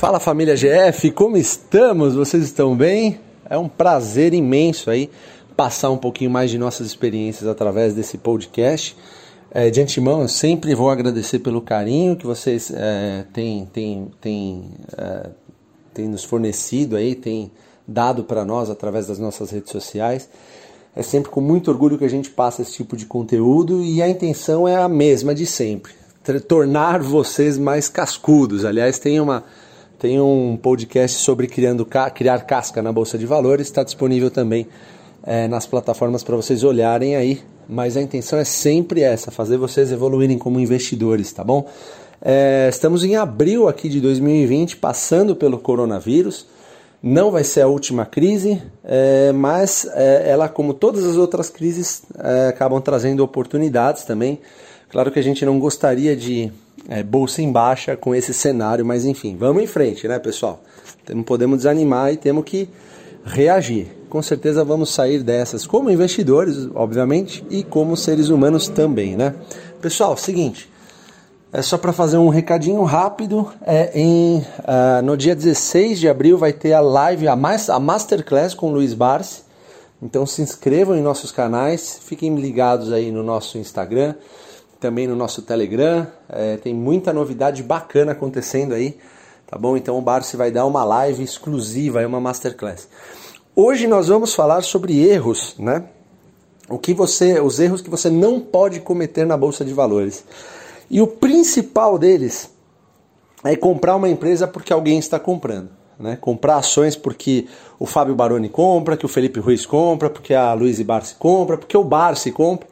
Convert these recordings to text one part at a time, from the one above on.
Fala família GF, como estamos? Vocês estão bem? É um prazer imenso aí passar um pouquinho mais de nossas experiências através desse podcast. É, de antemão, eu sempre vou agradecer pelo carinho que vocês é, têm, têm, têm, é, têm nos fornecido aí, têm dado para nós através das nossas redes sociais. É sempre com muito orgulho que a gente passa esse tipo de conteúdo e a intenção é a mesma de sempre, tornar vocês mais cascudos. Aliás, tem uma tem um podcast sobre criando criar casca na bolsa de valores, está disponível também é, nas plataformas para vocês olharem aí. Mas a intenção é sempre essa, fazer vocês evoluírem como investidores, tá bom? É, estamos em abril aqui de 2020, passando pelo coronavírus. Não vai ser a última crise, é, mas é, ela, como todas as outras crises, é, acabam trazendo oportunidades também. Claro que a gente não gostaria de é, bolsa em baixa com esse cenário, mas enfim, vamos em frente, né, pessoal? Não podemos desanimar e temos que reagir. Com certeza vamos sair dessas como investidores, obviamente, e como seres humanos também, né? Pessoal, seguinte, é só para fazer um recadinho rápido. É em, uh, no dia 16 de abril vai ter a live, a, mais, a Masterclass com o Luiz Barsi. Então se inscrevam em nossos canais, fiquem ligados aí no nosso Instagram também no nosso Telegram. É, tem muita novidade bacana acontecendo aí, tá bom? Então o Barsi vai dar uma live exclusiva, uma masterclass. Hoje nós vamos falar sobre erros, né? O que você, os erros que você não pode cometer na bolsa de valores. E o principal deles é comprar uma empresa porque alguém está comprando. Né? Comprar ações porque o Fábio Baroni compra, que o Felipe Ruiz compra, porque a Luiz Barsi compra, porque o Barsi compra.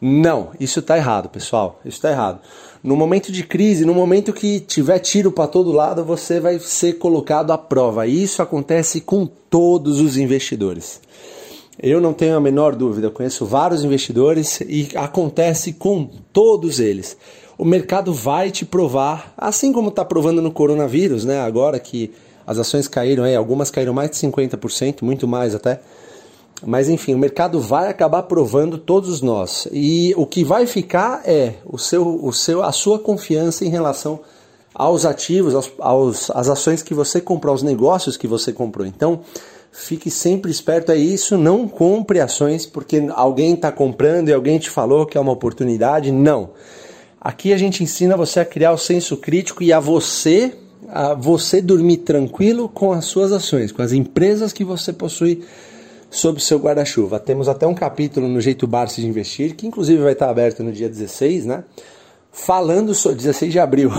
Não, isso está errado, pessoal. Isso está errado. No momento de crise, no momento que tiver tiro para todo lado, você vai ser colocado à prova. Isso acontece com todos os investidores. Eu não tenho a menor dúvida, conheço vários investidores e acontece com todos eles. O mercado vai te provar, assim como está provando no coronavírus, né? Agora que as ações caíram, aí, algumas caíram mais de 50%, muito mais até. Mas enfim, o mercado vai acabar provando todos nós. E o que vai ficar é o seu, o seu, a sua confiança em relação aos ativos, aos, aos, às ações que você comprou, aos negócios que você comprou. Então, fique sempre esperto a isso. Não compre ações porque alguém está comprando e alguém te falou que é uma oportunidade. Não. Aqui a gente ensina você a criar o senso crítico e a você a você dormir tranquilo com as suas ações, com as empresas que você possui sob o seu guarda-chuva. Temos até um capítulo no Jeito Barça de Investir, que inclusive vai estar aberto no dia 16, né? Falando sobre 16 de abril.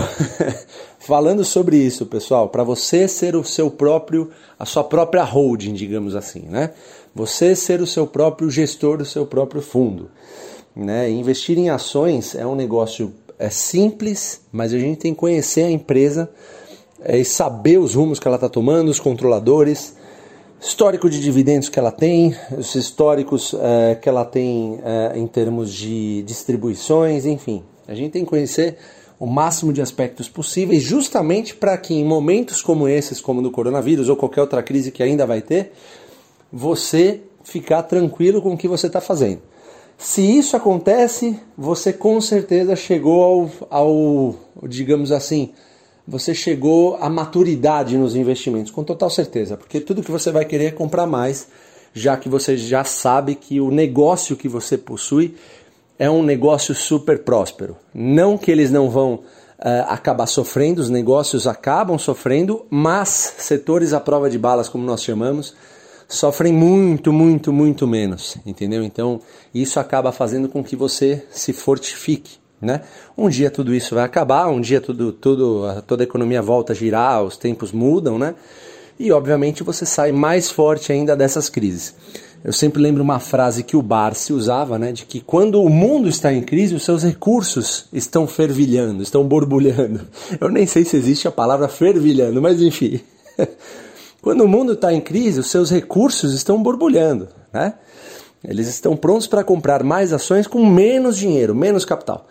falando sobre isso, pessoal, para você ser o seu próprio, a sua própria holding, digamos assim, né? Você ser o seu próprio gestor do seu próprio fundo, né? Investir em ações é um negócio é simples, mas a gente tem que conhecer a empresa é, e saber os rumos que ela está tomando, os controladores, histórico de dividendos que ela tem, os históricos é, que ela tem é, em termos de distribuições, enfim. A gente tem que conhecer o máximo de aspectos possíveis, justamente para que em momentos como esses, como do coronavírus ou qualquer outra crise que ainda vai ter, você ficar tranquilo com o que você está fazendo. Se isso acontece, você com certeza chegou ao, ao digamos assim, você chegou à maturidade nos investimentos, com total certeza, porque tudo que você vai querer é comprar mais, já que você já sabe que o negócio que você possui é um negócio super próspero. Não que eles não vão uh, acabar sofrendo, os negócios acabam sofrendo, mas setores à prova de balas, como nós chamamos, sofrem muito, muito, muito menos, entendeu? Então isso acaba fazendo com que você se fortifique. Né? Um dia tudo isso vai acabar, um dia tudo, tudo, toda a economia volta a girar, os tempos mudam, né? E obviamente você sai mais forte ainda dessas crises. Eu sempre lembro uma frase que o Barsi usava, né, de que quando o mundo está em crise, os seus recursos estão fervilhando, estão borbulhando. Eu nem sei se existe a palavra fervilhando, mas enfim. Quando o mundo está em crise, os seus recursos estão borbulhando, né? Eles estão prontos para comprar mais ações com menos dinheiro, menos capital.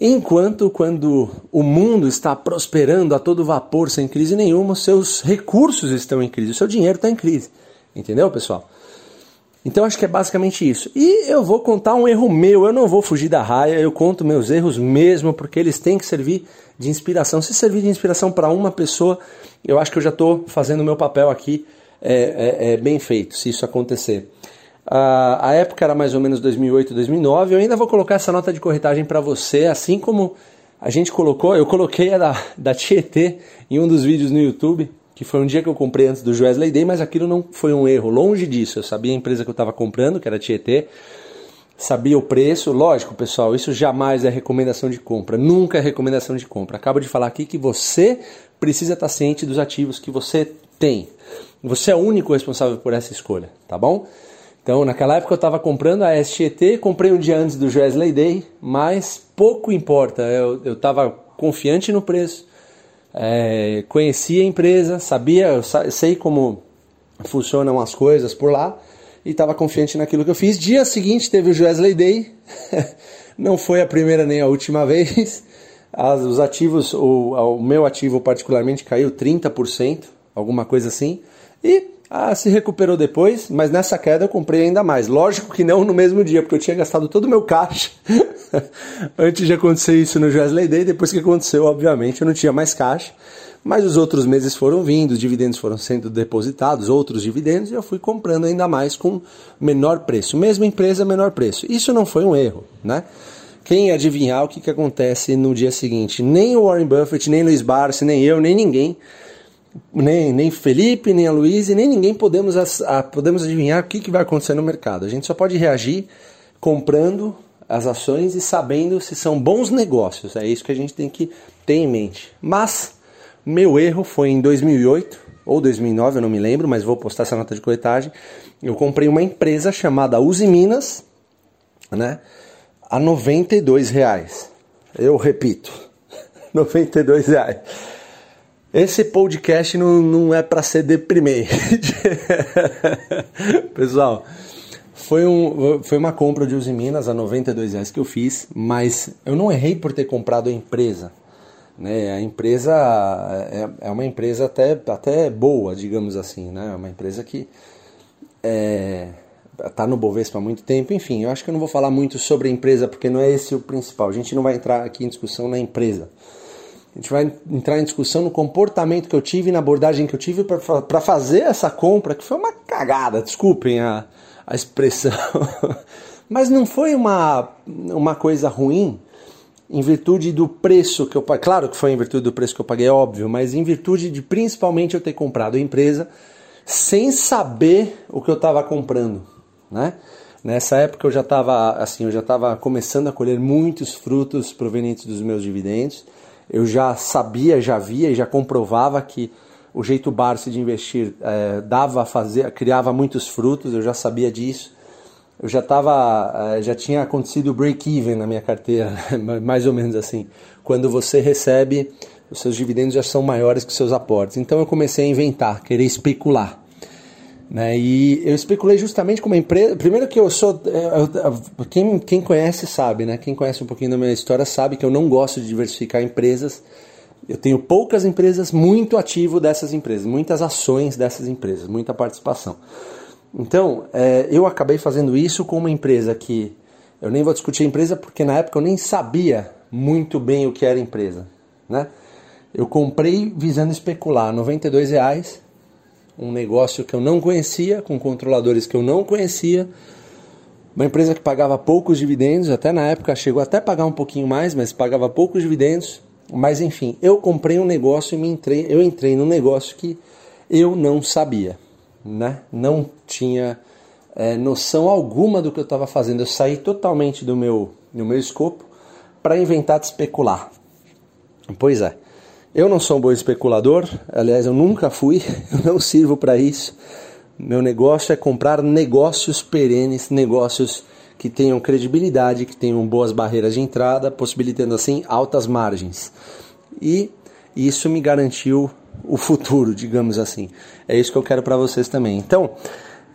Enquanto quando o mundo está prosperando a todo vapor, sem crise nenhuma, seus recursos estão em crise, o seu dinheiro está em crise. Entendeu, pessoal? Então acho que é basicamente isso. E eu vou contar um erro meu, eu não vou fugir da raia, eu conto meus erros mesmo, porque eles têm que servir de inspiração. Se servir de inspiração para uma pessoa, eu acho que eu já estou fazendo o meu papel aqui é, é, é, bem feito, se isso acontecer. A, época era mais ou menos 2008, 2009. Eu ainda vou colocar essa nota de corretagem para você, assim como a gente colocou, eu coloquei a da, da Tietê em um dos vídeos no YouTube que foi um dia que eu comprei antes do Wesley Day, mas aquilo não foi um erro, longe disso. Eu sabia a empresa que eu estava comprando, que era a Tietê, sabia o preço. Lógico, pessoal, isso jamais é recomendação de compra, nunca é recomendação de compra. Acabo de falar aqui que você precisa estar ciente dos ativos que você tem. Você é o único responsável por essa escolha, tá bom? Então, naquela época eu estava comprando a STT, comprei um dia antes do Wesley Day, mas pouco importa, eu estava confiante no preço, é, conhecia a empresa, sabia, eu sei como funcionam as coisas por lá e estava confiante naquilo que eu fiz. Dia seguinte teve o Wesley Day, não foi a primeira nem a última vez. As, os ativos, o, o meu ativo particularmente caiu 30%, alguma coisa assim, e ah, se recuperou depois, mas nessa queda eu comprei ainda mais. Lógico que não no mesmo dia, porque eu tinha gastado todo o meu caixa antes de acontecer isso no Wesley Day. Depois que aconteceu, obviamente, eu não tinha mais caixa. Mas os outros meses foram vindo, os dividendos foram sendo depositados, outros dividendos, e eu fui comprando ainda mais com menor preço. Mesma empresa, menor preço. Isso não foi um erro, né? Quem adivinhar o que, que acontece no dia seguinte? Nem o Warren Buffett, nem Luiz Barsi, nem eu, nem ninguém nem, nem Felipe, nem a Luiz, nem ninguém podemos, a, podemos adivinhar o que, que vai acontecer no mercado. A gente só pode reagir comprando as ações e sabendo se são bons negócios. É isso que a gente tem que ter em mente. Mas meu erro foi em 2008 ou 2009, eu não me lembro, mas vou postar essa nota de coletagem. Eu comprei uma empresa chamada Uzi Minas, né, a 92 reais. Eu repito, 92 reais. Esse podcast não, não é para ser deprimente. Pessoal, foi, um, foi uma compra de Uzi Minas a 92 reais que eu fiz, mas eu não errei por ter comprado a empresa. Né? A empresa é, é uma empresa até, até boa, digamos assim. Né? É uma empresa que é, tá no Bovespa há muito tempo. Enfim, eu acho que eu não vou falar muito sobre a empresa porque não é esse o principal. A gente não vai entrar aqui em discussão na empresa. A gente vai entrar em discussão no comportamento que eu tive, na abordagem que eu tive para fazer essa compra, que foi uma cagada, desculpem a, a expressão. Mas não foi uma, uma coisa ruim em virtude do preço que eu paguei. Claro que foi em virtude do preço que eu paguei, é óbvio, mas em virtude de principalmente eu ter comprado a empresa sem saber o que eu estava comprando, né? Nessa época eu já estava assim, eu já estava começando a colher muitos frutos provenientes dos meus dividendos eu já sabia, já via e já comprovava que o jeito Barça de investir é, dava a fazer, criava muitos frutos, eu já sabia disso. Eu já estava, é, já tinha acontecido o break-even na minha carteira, mais ou menos assim. Quando você recebe, os seus dividendos já são maiores que os seus aportes. Então eu comecei a inventar, querer especular. Né? E eu especulei justamente com uma empresa. Primeiro que eu sou. Eu, quem, quem conhece sabe, né? Quem conhece um pouquinho da minha história sabe que eu não gosto de diversificar empresas. Eu tenho poucas empresas, muito ativo dessas empresas, muitas ações dessas empresas, muita participação. Então, é, eu acabei fazendo isso com uma empresa que. Eu nem vou discutir a empresa porque na época eu nem sabia muito bem o que era empresa. Né? Eu comprei visando especular, R$ reais um negócio que eu não conhecia, com controladores que eu não conhecia, uma empresa que pagava poucos dividendos, até na época chegou até a pagar um pouquinho mais, mas pagava poucos dividendos. Mas enfim, eu comprei um negócio e me entrei, eu entrei num negócio que eu não sabia, né? Não tinha é, noção alguma do que eu estava fazendo. Eu saí totalmente do meu, do meu escopo para inventar de especular. Pois é. Eu não sou um bom especulador, aliás, eu nunca fui, eu não sirvo para isso. Meu negócio é comprar negócios perenes, negócios que tenham credibilidade, que tenham boas barreiras de entrada, possibilitando assim altas margens. E isso me garantiu o futuro, digamos assim. É isso que eu quero para vocês também. Então,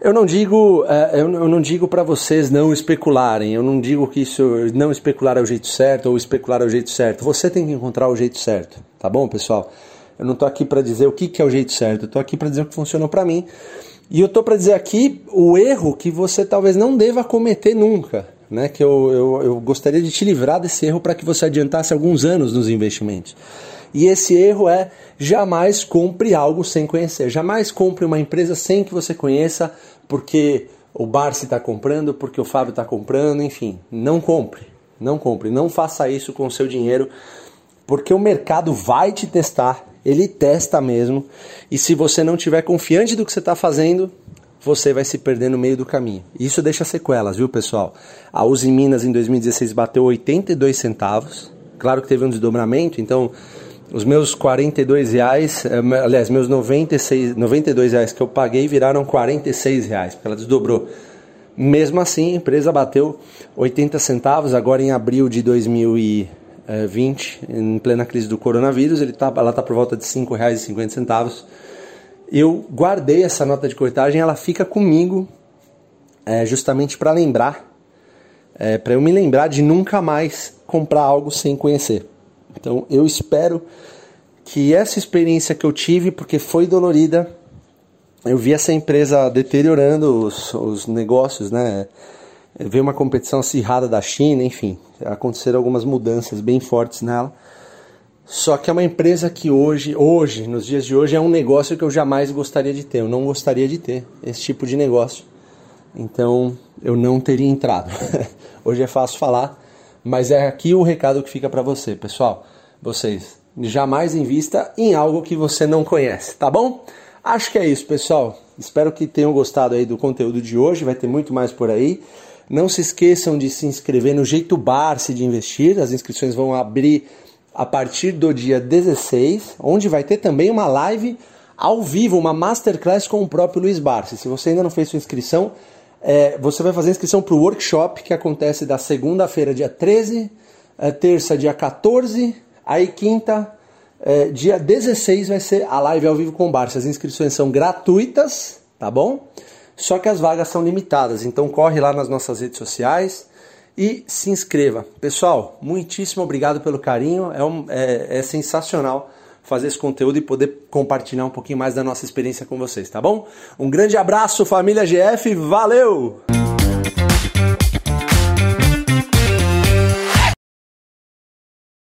eu não digo, é, eu não digo para vocês não especularem. Eu não digo que isso não especular é o jeito certo ou especular é o jeito certo. Você tem que encontrar o jeito certo, tá bom, pessoal? Eu não estou aqui para dizer o que, que é o jeito certo. Eu estou aqui para dizer o que funcionou para mim. E eu tô para dizer aqui o erro que você talvez não deva cometer nunca, né? Que eu, eu, eu gostaria de te livrar desse erro para que você adiantasse alguns anos nos investimentos. E esse erro é jamais compre algo sem conhecer. Jamais compre uma empresa sem que você conheça, porque o Barsi está comprando, porque o Fábio está comprando, enfim. Não compre. Não compre. Não faça isso com o seu dinheiro, porque o mercado vai te testar. Ele testa mesmo. E se você não tiver confiante do que você está fazendo, você vai se perder no meio do caminho. Isso deixa sequelas, viu, pessoal? A Uzi Minas em 2016 bateu 82 centavos. Claro que teve um desdobramento, então os meus 42 reais, eh, aliás, meus 96, 92 reais que eu paguei viraram 46 reais, porque ela desdobrou. Mesmo assim, a empresa bateu 80 centavos agora em abril de 2020, em plena crise do coronavírus, ele tá, ela está por volta de R$ 5,50. Eu guardei essa nota de corretagem, ela fica comigo é, justamente para lembrar, é, para eu me lembrar de nunca mais comprar algo sem conhecer. Então eu espero que essa experiência que eu tive, porque foi dolorida, eu vi essa empresa deteriorando os, os negócios, né? Veio uma competição acirrada da China, enfim, aconteceram algumas mudanças bem fortes nela. Só que é uma empresa que hoje, hoje, nos dias de hoje, é um negócio que eu jamais gostaria de ter. Eu não gostaria de ter esse tipo de negócio. Então, eu não teria entrado. hoje é fácil falar, mas é aqui o recado que fica para você, pessoal. Vocês jamais invista em algo que você não conhece, tá bom? Acho que é isso, pessoal. Espero que tenham gostado aí do conteúdo de hoje. Vai ter muito mais por aí. Não se esqueçam de se inscrever no Jeito Barce de Investir. As inscrições vão abrir a partir do dia 16, onde vai ter também uma live ao vivo, uma masterclass com o próprio Luiz Barce. Se você ainda não fez sua inscrição, é, você vai fazer inscrição para o workshop que acontece da segunda-feira, dia 13, é, terça, dia 14, aí quinta, é, dia 16 vai ser a live ao vivo com o Barça. As inscrições são gratuitas, tá bom? Só que as vagas são limitadas, então corre lá nas nossas redes sociais e se inscreva. Pessoal, muitíssimo obrigado pelo carinho, é, um, é, é sensacional fazer esse conteúdo e poder compartilhar um pouquinho mais da nossa experiência com vocês, tá bom? Um grande abraço, família GF, valeu!